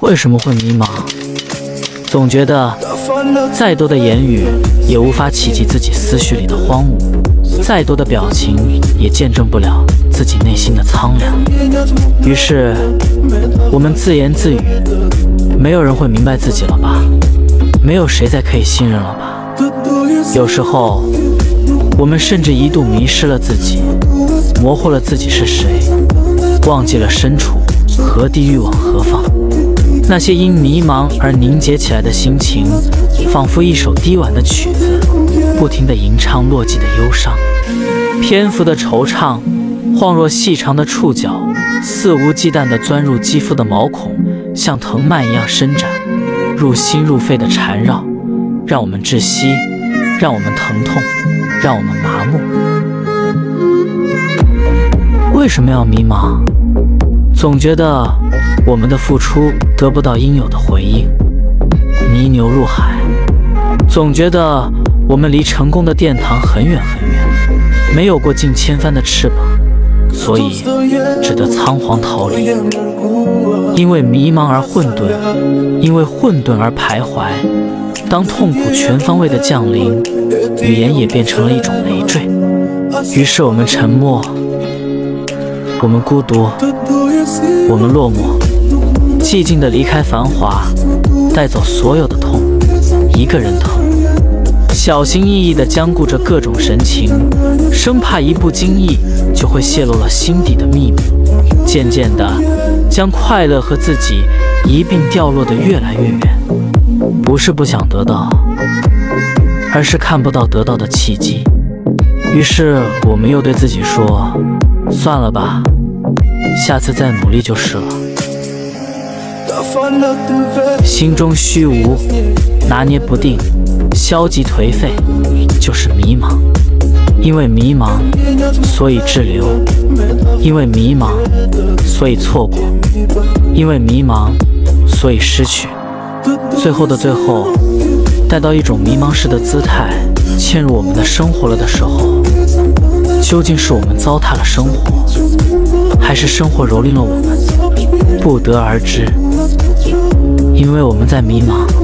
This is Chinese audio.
为什么会迷茫？总觉得再多的言语也无法企及自己思绪里的荒芜，再多的表情也见证不了自己内心的苍凉。于是，我们自言自语：没有人会明白自己了吧？没有谁再可以信任了吧？有时候，我们甚至一度迷失了自己，模糊了自己是谁，忘记了身处何地欲往何方。那些因迷茫而凝结起来的心情，仿佛一首低婉的曲子，不停地吟唱落寂的忧伤。篇幅的惆怅，晃若细长的触角，肆无忌惮地钻入肌肤的毛孔，像藤蔓一样伸展，入心入肺的缠绕，让我们窒息，让我们疼痛，让我们麻木。为什么要迷茫？总觉得我们的付出得不到应有的回应，泥牛入海；总觉得我们离成功的殿堂很远很远，没有过近千帆的翅膀，所以只得仓皇逃离。因为迷茫而混沌，因为混沌而徘徊。当痛苦全方位的降临，语言也变成了一种累赘。于是我们沉默，我们孤独。我们落寞，寂静的离开繁华，带走所有的痛，一个人疼，小心翼翼地兼顾着各种神情，生怕一不经意就会泄露了心底的秘密。渐渐地，将快乐和自己一并掉落得越来越远。不是不想得到，而是看不到得到的契机。于是，我们又对自己说：“算了吧。”下次再努力就是了。心中虚无，拿捏不定，消极颓废，就是迷茫。因为迷茫，所以滞留；因为迷茫，所以错过；因为迷茫，所以失去。最后的最后，待到一种迷茫时的姿态嵌入我们的生活了的时候，究竟是我们糟蹋了生活？还是生活蹂躏了我们，不得而知，因为我们在迷茫。